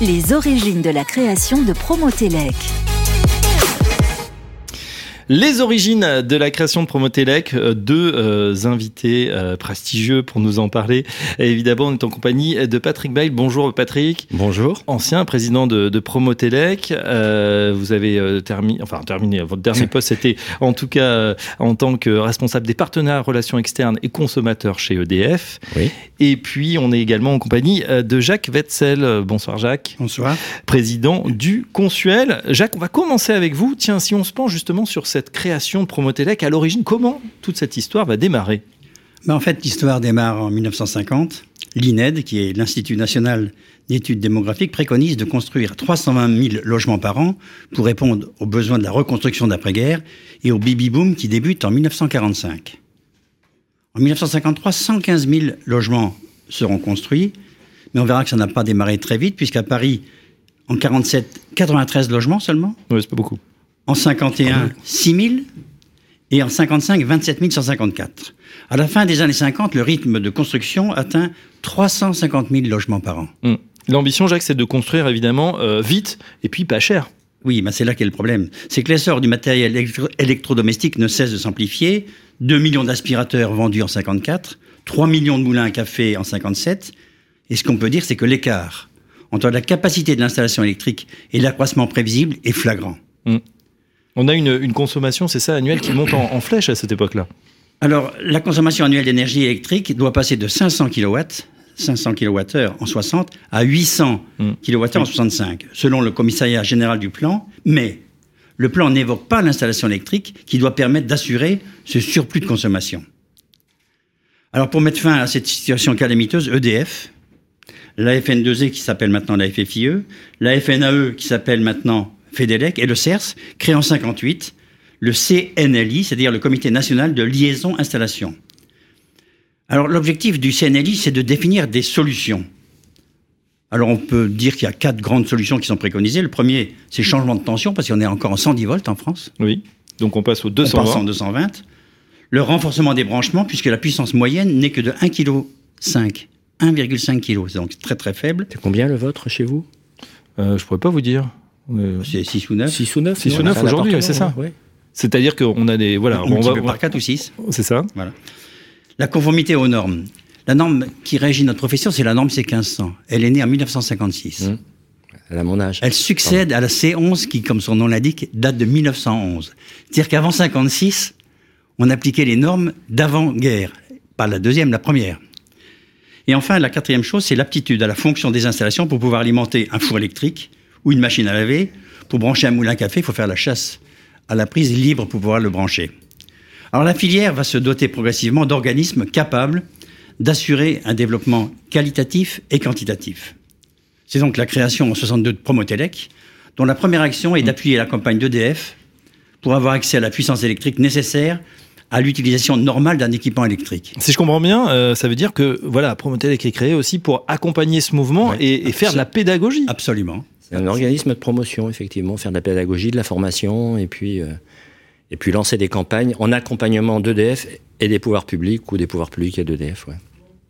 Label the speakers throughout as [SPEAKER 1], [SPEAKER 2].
[SPEAKER 1] les origines de la création de Promotelec.
[SPEAKER 2] Les origines de la création de Promotelec, euh, deux euh, invités euh, prestigieux pour nous en parler. Et évidemment, on est en compagnie de Patrick Bail. Bonjour Patrick.
[SPEAKER 3] Bonjour.
[SPEAKER 2] Ancien président de, de Promotelec. vous avez terminé, enfin terminé, votre dernier poste, c'était en tout cas en tant que responsable des partenaires relations externes et consommateurs chez EDF.
[SPEAKER 3] Oui.
[SPEAKER 2] Et puis, on est également en compagnie de Jacques Wetzel. Bonsoir Jacques.
[SPEAKER 4] Bonsoir.
[SPEAKER 2] Président du Consuel. Jacques, on va commencer avec vous. Tiens, si on se penche justement sur cette cette création de Promotelec À l'origine, comment toute cette histoire va démarrer?
[SPEAKER 4] Ben En fait, l'histoire démarre en 1950. L'INED, qui est l'Institut national d'études démographiques, préconise de construire 320 000 logements par an pour répondre aux besoins de la reconstruction d'après-guerre et au baby-boom qui débute en 1945. En 1953, 115 000 logements seront construits, mais on verra que ça n'a pas démarré très vite, puisqu'à Paris, en 47, 93 logements seulement?
[SPEAKER 2] Oui, c'est pas beaucoup.
[SPEAKER 4] En 51, 6 000. Et en 55, 27 154. À la fin des années 50, le rythme de construction atteint 350 000 logements par an.
[SPEAKER 2] Hmm. L'ambition, Jacques, c'est de construire évidemment euh, vite et puis pas cher.
[SPEAKER 4] Oui, mais c'est là qu'est le problème. C'est que l'essor du matériel électrodomestique ne cesse de s'amplifier. 2 millions d'aspirateurs vendus en 54, 3 millions de moulins à café en 57. Et ce qu'on peut dire, c'est que l'écart entre la capacité de l'installation électrique et l'accroissement prévisible est flagrant.
[SPEAKER 2] Hmm. On a une, consommation, c'est ça, annuelle qui monte en, flèche à cette époque-là.
[SPEAKER 4] Alors, la consommation annuelle d'énergie électrique doit passer de 500 kW, 500 kWh en 60, à 800 kWh en 65, selon le commissariat général du plan. Mais le plan n'évoque pas l'installation électrique qui doit permettre d'assurer ce surplus de consommation. Alors, pour mettre fin à cette situation calamiteuse, EDF, la FN2E qui s'appelle maintenant la FFIE, la FNAE qui s'appelle maintenant FEDELEC et le CERS, créé en 58 le CNLI, c'est-à-dire le Comité national de liaison installation. Alors l'objectif du CNLI, c'est de définir des solutions. Alors on peut dire qu'il y a quatre grandes solutions qui sont préconisées. Le premier, c'est changement de tension, parce qu'on est encore en 110 volts en France.
[SPEAKER 2] Oui, donc on passe au 220.
[SPEAKER 4] On passe en 220. Le renforcement des branchements, puisque la puissance moyenne n'est que de 1,5 kg. 1,5 kg, c'est donc très très faible.
[SPEAKER 3] C'est combien le vôtre chez vous?
[SPEAKER 2] Euh, Je ne pourrais pas vous dire.
[SPEAKER 4] C'est 6 ou 9
[SPEAKER 3] 6 ou 9
[SPEAKER 2] 6 ou 9 aujourd'hui, c'est ça. C'est-à-dire qu'on a des. Voilà,
[SPEAKER 4] on, va par 4 ou 6.
[SPEAKER 2] C'est ça.
[SPEAKER 4] Voilà. La conformité aux normes. La norme qui régit notre profession, c'est la norme C1500. Elle est née en 1956. Mmh.
[SPEAKER 3] Elle a mon âge.
[SPEAKER 4] Elle succède à la C11 qui, comme son nom l'indique, date de 1911. C'est-à-dire qu'avant 56, on appliquait les normes d'avant-guerre. Pas la deuxième, la première. Et enfin, la quatrième chose, c'est l'aptitude à la fonction des installations pour pouvoir alimenter un four électrique, ou une machine à laver. Pour brancher un moulin à café, il faut faire la chasse à la prise libre pour pouvoir le brancher. Alors la filière va se doter progressivement d'organismes capables d'assurer un développement qualitatif et quantitatif. C'est donc la création en 62 de Promotelec, dont la première action est d'appuyer la campagne d'EDF pour avoir accès à la puissance électrique nécessaire à l'utilisation normale d'un équipement électrique.
[SPEAKER 2] Si je comprends bien, euh, ça veut dire que voilà, Promotelec est créé aussi pour accompagner ce mouvement et, faire de la pédagogie.
[SPEAKER 4] Absolument.
[SPEAKER 3] Un organisme de promotion, effectivement, faire de la pédagogie, de la formation, et puis, euh, lancer des campagnes en accompagnement d'EDF et des pouvoirs publics, ou des pouvoirs publics et d'EDF.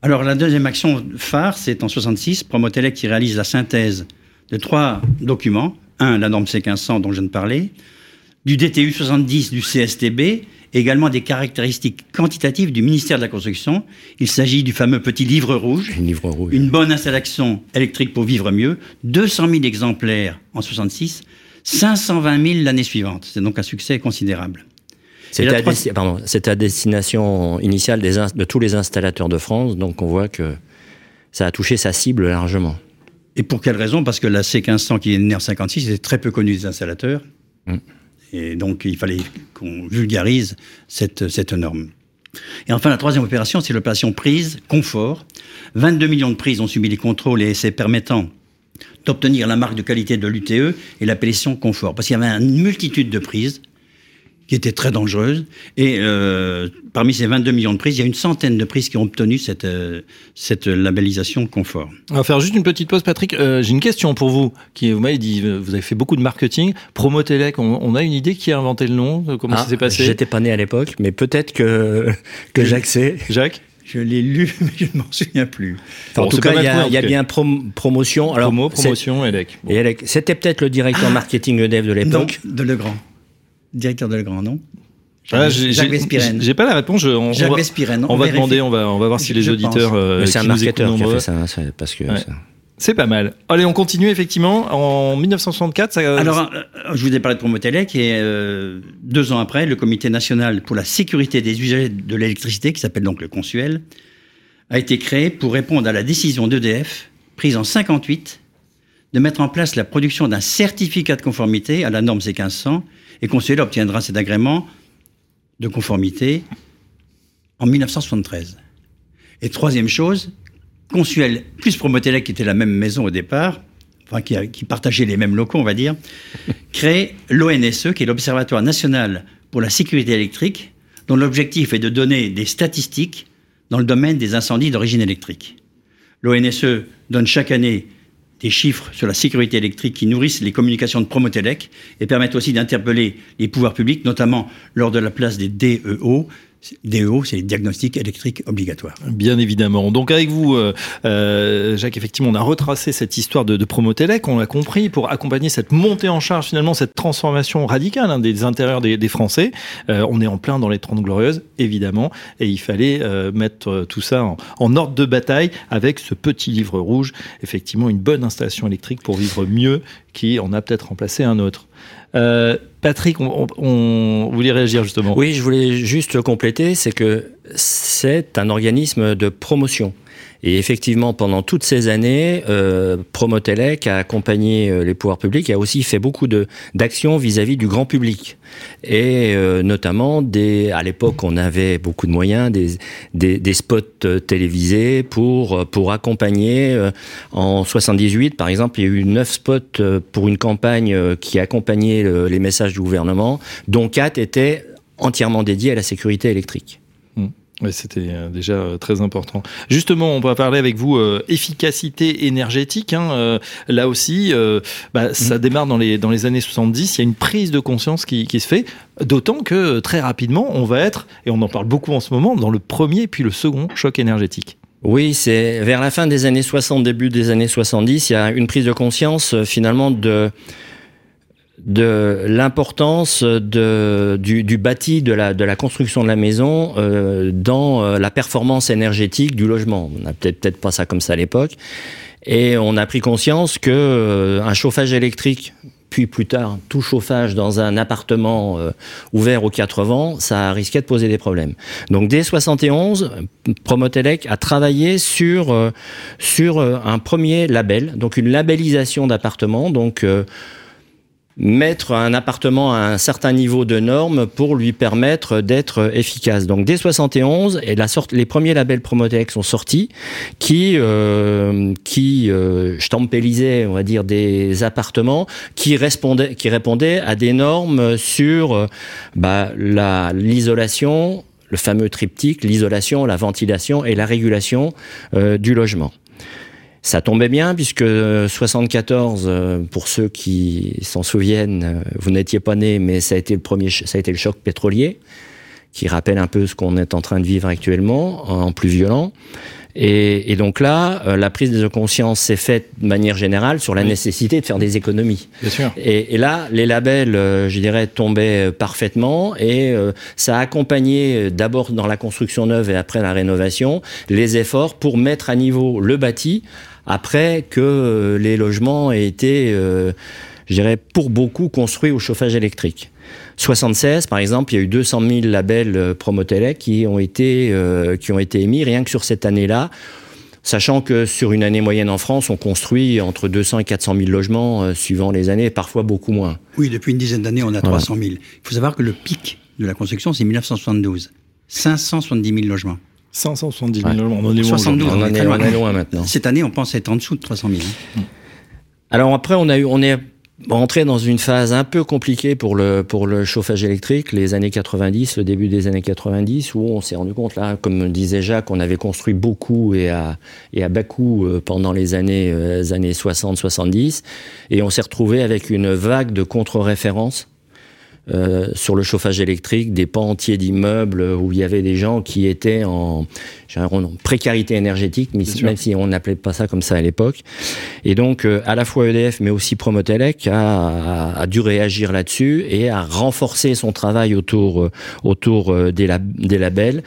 [SPEAKER 4] Alors, la deuxième action phare, c'est en 66, Promotelec qui réalise la synthèse de trois documents. Un, la norme C1500 dont je viens de du DTU 70 du CSTB également des caractéristiques quantitatives du ministère de la Construction. Il s'agit du fameux petit livre rouge.
[SPEAKER 3] livre rouge.
[SPEAKER 4] Une bonne installation électrique pour vivre mieux. 200 000 exemplaires en 66, 520 000 l'année suivante. C'est donc un succès considérable.
[SPEAKER 3] C'est à, destination initiale de tous les installateurs de France, donc on voit que ça a touché sa cible largement.
[SPEAKER 4] Et pour quelle raison? Parce que la C1500 qui est née en 56 est très peu connue des installateurs. Mm. Et donc, il fallait qu'on vulgarise cette, cette norme. Et enfin, la troisième opération, c'est l'opération prise confort. 22 millions de prises ont subi les contrôles et essais permettant d'obtenir la marque de qualité de l'UTE et l'appellation confort. Parce qu'il y avait une multitude de prises qui était très dangereuse. Et euh, parmi ces 22 millions de prises, il y a une centaine de prises qui ont obtenu cette, euh, cette labellisation confort.
[SPEAKER 2] On va faire juste une petite pause, Patrick. Euh, j'ai une question pour vous. Qui, vous m'avez dit, vous avez fait beaucoup de marketing. Promotelec, on, on a une idée qui a inventé le nom Comment ça ah, s'est passé?
[SPEAKER 3] J'étais pas né à l'époque, mais peut-être que, que Jacques sait.
[SPEAKER 2] Jacques?
[SPEAKER 4] Je l'ai lu, mais je ne m'en souviens plus.
[SPEAKER 3] en tout cas, il y a, bien promotion.
[SPEAKER 2] Alors, Promo, promotion, Elec.
[SPEAKER 3] C'était peut-être le directeur marketing EDF de l'époque.
[SPEAKER 4] de Legrand. Directeur de Legrand, non
[SPEAKER 2] ah, Jacques Vespirène. J'ai pas la réponse. Je,
[SPEAKER 4] on, Jacques Vespirène.
[SPEAKER 2] On, va demander, on va, on va voir si les auditeurs.
[SPEAKER 3] Euh, c'est un marketeur qui a fait ça, parce que.
[SPEAKER 2] C'est pas mal. Allez, on continue effectivement. En 1964, ça...
[SPEAKER 4] Alors, euh, je vous ai parlé de Promotelec et euh, deux ans après, le Comité national pour la sécurité des usagers de l'électricité, qui s'appelle donc le Consuel, a été créé pour répondre à la décision d'EDF, prise en 58, de mettre en place la production d'un certificat de conformité à la norme C1500 et Consuel obtiendra cet agrément de conformité en 1973. Et troisième chose, Consuel plus Promotelec, qui était la même maison au départ, enfin qui, qui partageait les mêmes locaux, on va dire, crée l'ONSE, qui est l'Observatoire national pour la sécurité électrique, dont l'objectif est de donner des statistiques dans le domaine des incendies d'origine électrique. L'ONSE donne chaque année des chiffres sur la sécurité électrique qui nourrissent les communications de Promotelec et permettent aussi d'interpeller les pouvoirs publics, notamment lors de la place des DEO, DEO, c'est les diagnostics électriques obligatoires.
[SPEAKER 2] Bien évidemment. Donc avec vous, euh, euh, Jacques, effectivement, on a retracé cette histoire de, de Promotelec, on l'a compris, pour accompagner cette montée en charge, finalement, cette transformation radicale hein, des intérieurs des, Français. Euh, on est en plein dans les 30 glorieuses, évidemment, et il fallait mettre tout ça en, en, ordre de bataille avec ce petit livre rouge, effectivement, une bonne installation électrique pour vivre mieux, qui en a peut-être remplacé un autre. Euh, Patrick, on, on, voulait réagir justement.
[SPEAKER 3] Oui, je voulais juste compléter, c'est que c'est un organisme de promotion. Et effectivement, pendant toutes ces années, euh, Promotelec a accompagné euh, les pouvoirs publics et a aussi fait beaucoup d'actions vis-à-vis du grand public. Et euh, notamment, des, à l'époque, on avait beaucoup de moyens, des, spots télévisés pour, pour accompagner. en 78, par exemple, il y a eu neuf spots pour une campagne qui accompagnait les messages du gouvernement, dont quatre étaient entièrement dédiés à la sécurité électrique.
[SPEAKER 2] Oui, c'était euh, déjà euh, très important. Justement, on va parler avec vous euh, efficacité énergétique. Hein, là aussi, bah, ça mmh. démarre dans les, dans les années 70. Il y a une prise de conscience qui, qui se fait, d'autant que très rapidement, on va être, et on en parle beaucoup en ce moment, dans le premier puis le second choc énergétique.
[SPEAKER 3] Oui, c'est vers la fin des années 60, début des années 70, il y a une prise de conscience finalement de de l'importance du, du, bâti, de la, de la construction de la maison euh, dans euh, la performance énergétique du logement. On n'a peut-être peut pas ça comme ça à l'époque. Et on a pris conscience que euh, un chauffage électrique, puis plus tard tout chauffage dans un appartement ouvert aux quatre vents, ça risquait de poser des problèmes. Donc dès 71, Promotelec a travaillé sur sur un premier label, donc une labellisation d'appartements, donc mettre un appartement à un certain niveau de normes pour lui permettre d'être efficace. Donc dès 71, et la sorte, les premiers labels Promotec sont sortis qui euh, qui euh, on va dire, des appartements qui répondaient à des normes sur euh, bah, la l'isolation, le fameux triptyque, l'isolation, la ventilation et la régulation euh, du logement. Ça tombait bien puisque 74, euh, pour ceux qui s'en souviennent, euh, vous n'étiez pas né, mais ça a été le premier, ça a été le choc pétrolier, qui rappelle un peu ce qu'on est en train de vivre actuellement, en plus violent. Et, donc là, euh, la prise de conscience s'est faite de manière générale sur la nécessité de faire des économies.
[SPEAKER 2] Bien sûr.
[SPEAKER 3] Et, et là, les labels, je dirais, tombaient parfaitement et ça a accompagné d'abord dans la construction neuve et après la rénovation les efforts pour mettre à niveau le bâti après que euh, les logements aient été, euh, je dirais, pour beaucoup construits au chauffage électrique. 76, par exemple, il y a eu 200 000 labels euh, Promotelec qui ont été qui ont été émis rien que sur cette année-là. Sachant que sur une année moyenne en France, on construit entre 200 et 400 000 logements suivant les années, parfois beaucoup moins.
[SPEAKER 4] Oui, depuis une dizaine d'années, on a 300 000. Il faut savoir que le pic de la construction, c'est 1972. 570 000 logements.
[SPEAKER 2] 570 000 logements. On
[SPEAKER 4] est 72,
[SPEAKER 3] on, est, loin maintenant.
[SPEAKER 4] Cette année, on pense être en dessous de 300 000. Hein.
[SPEAKER 3] Alors après, on, a eu, on est rentré dans une phase un peu compliquée pour le, pour le chauffage électrique, les années 90, le début des années 90, où on s'est rendu compte, là, comme disait Jacques, on avait construit beaucoup et à, et à bas coût euh, pendant les années, euh, années 60-70, et on s'est retrouvé avec une vague de contre-références euh, sur le chauffage électrique, des pans entiers d'immeubles où il y avait des gens qui étaient en, en précarité énergétique, même si on n'appelait pas ça comme ça à l'époque. Et donc, euh, à la fois EDF, mais aussi Promotelec a, a, dû réagir là-dessus et a renforcé son travail autour, euh, autour des, des labels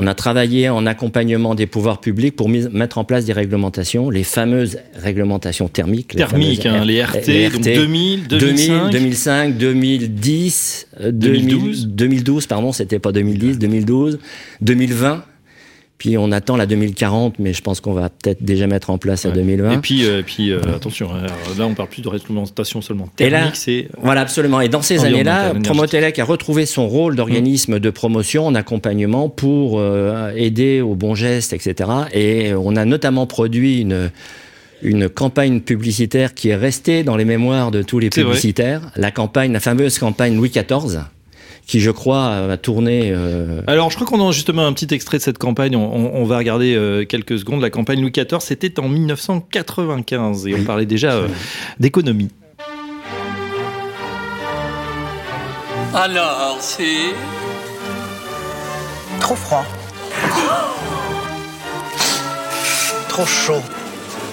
[SPEAKER 3] on a travaillé en accompagnement des pouvoirs publics pour mettre en place des réglementations, les fameuses réglementations thermiques.
[SPEAKER 2] Thermiques, les, hein, les RT, donc 2000, 2005.
[SPEAKER 3] 2005, 2010, 2012. 2012, pardon, c'était pas 2010, 2012, 2020. Puis on attend la 2040, mais je pense qu'on va peut-être déjà mettre en place la 2020.
[SPEAKER 2] Et puis, euh, puis euh, attention, hein, là on parle plus de réglementation seulement thermique, c'est
[SPEAKER 3] voilà absolument. Et dans ces années-là, Promotelec a retrouvé son rôle d'organisme de promotion en accompagnement pour euh, aider aux bons gestes, etc. Et on a notamment produit une une campagne publicitaire qui est restée dans les mémoires de tous les publicitaires, la campagne, la fameuse campagne Louis XIV qui, je crois, va tourner. Euh,
[SPEAKER 2] Alors, je crois qu'on a justement un petit extrait de cette campagne. On, va regarder euh, quelques secondes. La campagne Louis XIV, c'était en 1995 et on parlait déjà euh, d'économie.
[SPEAKER 5] Alors, c'est.
[SPEAKER 6] Trop froid. Trop chaud.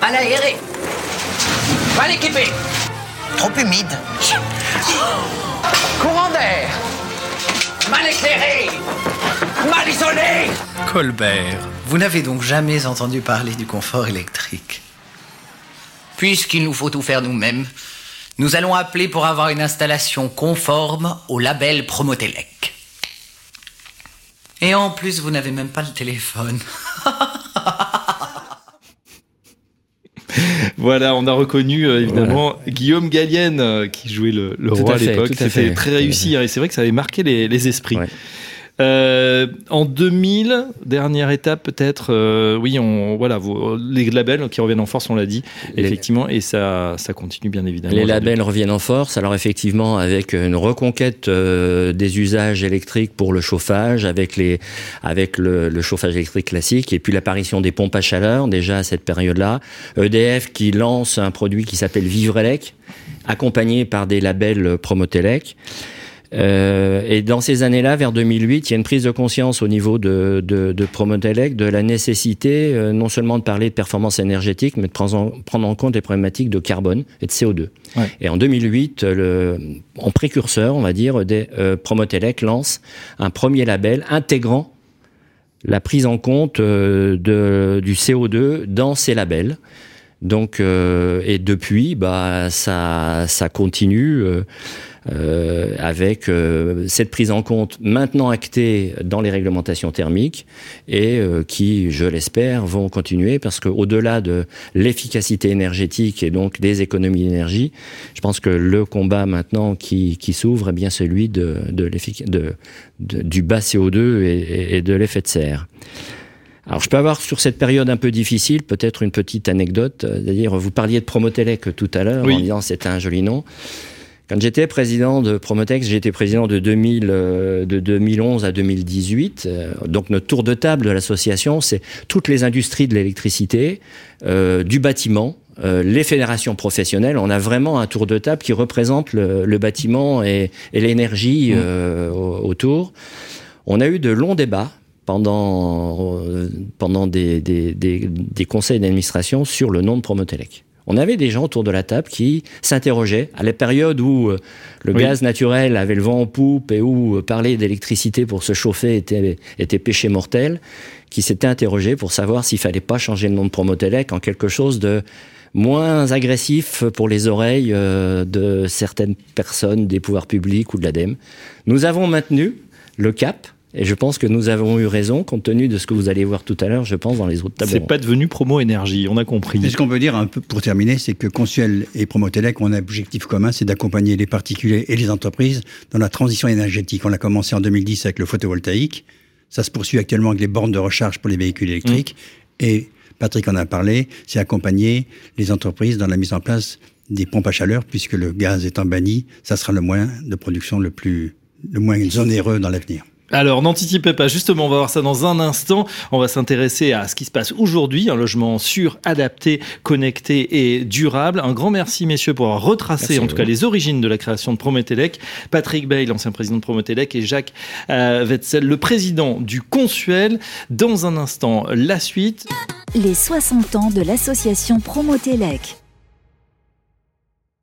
[SPEAKER 5] Mal aéré. Mal équipé.
[SPEAKER 6] Trop humide.
[SPEAKER 5] Courant d'air. Mal éclairé Mal isolé
[SPEAKER 6] Colbert, vous n'avez donc jamais entendu parler du confort électrique
[SPEAKER 5] Puisqu'il nous faut tout faire nous-mêmes, nous allons appeler pour avoir une installation conforme au label Promotelec. Et en plus, vous n'avez même pas le téléphone.
[SPEAKER 2] voilà, on a reconnu euh, évidemment Guillaume Gallienne euh, qui jouait le, roi à, l'époque. C'était très réussi et c'est vrai que ça avait marqué les, esprits. Euh, en 2000, dernière étape peut-être, euh, oui, on, voilà, les labels qui reviennent en force, on l'a dit, effectivement, et ça, ça continue bien évidemment.
[SPEAKER 3] Les labels reviennent en force, alors effectivement, avec une reconquête euh, des usages électriques pour le chauffage, avec, les, avec le, le chauffage électrique classique, et puis l'apparition des pompes à chaleur, déjà à cette période-là. EDF qui lance un produit qui s'appelle Vivrelec, accompagné par des labels Promotelec. Euh, et dans ces années-là, vers 2008, il y a une prise de conscience au niveau de, de, de Promotelec de la nécessité euh, non seulement de parler de performance énergétique, mais de prendre en, prendre en compte les problématiques de carbone et de CO2. Et en 2008, le, en précurseur, on va dire, des, euh, Promotelec lance un premier label intégrant la prise en compte euh, de, du CO2 dans ces labels. Donc, euh, et depuis, bah, ça, ça continue. Euh, avec euh, cette prise en compte maintenant actée dans les réglementations thermiques et euh, qui, je l'espère, vont continuer parce qu'au-delà de l'efficacité énergétique et donc des économies d'énergie, je pense que le combat maintenant qui, qui s'ouvre est bien celui de, de, de, du bas CO2 et, et de l'effet de serre. Alors, je peux avoir sur cette période un peu difficile peut-être une petite anecdote. C'est-à-dire, vous parliez de Promotelec tout à l'heure en disant c'était un joli nom. Quand j'étais président de Promotex, j'étais président de, 2000, euh, de 2011 à 2018. Euh, donc notre tour de table de l'association, c'est toutes les industries de l'électricité, euh, du bâtiment, les fédérations professionnelles. On a vraiment un tour de table qui représente le, bâtiment et, l'énergie mmh. autour. On a eu de longs débats pendant, pendant des, des, des, des conseils d'administration sur le nom de Promotelec on avait des gens autour de la table qui s'interrogeaient à la période où euh, le gaz naturel avait le vent en poupe et où euh, parler d'électricité pour se chauffer était, était péché mortel, qui s'étaient interrogés pour savoir s'il fallait pas changer le nom de Promotelec en quelque chose de moins agressif pour les oreilles euh, de certaines personnes des pouvoirs publics ou de l'ADEME. Nous avons maintenu le cap et je pense que nous avons eu raison, compte tenu de ce que vous allez voir tout à l'heure, je pense, dans les autres tableaux.
[SPEAKER 2] C'est pas devenu promo énergie, on a compris.
[SPEAKER 4] ce qu'on peut dire un peu pour terminer, c'est que Consuel et Promotelec ont un objectif commun, c'est d'accompagner les particuliers et les entreprises dans la transition énergétique. On a commencé en 2010 avec le photovoltaïque. Ça se poursuit actuellement avec les bornes de recharge pour les véhicules électriques. Mmh. Et Patrick en a parlé, c'est accompagner les entreprises dans la mise en place des pompes à chaleur, puisque le gaz étant banni, ça sera le moyen de production le plus, le moins onéreux dans l'avenir.
[SPEAKER 2] Alors, n'anticipez pas, justement, on va voir ça dans un instant. On va s'intéresser à ce qui se passe aujourd'hui, un logement sûr, adapté, connecté et durable. Un grand merci, messieurs, pour avoir retracé, en tout cas, les origines de la création de Prométélec. Patrick Bay, l'ancien président de Prométélec, et Jacques euh, Wetzel, le président du Consuel. Dans un instant, la suite.
[SPEAKER 1] Les 60 ans de l'association Promotélec.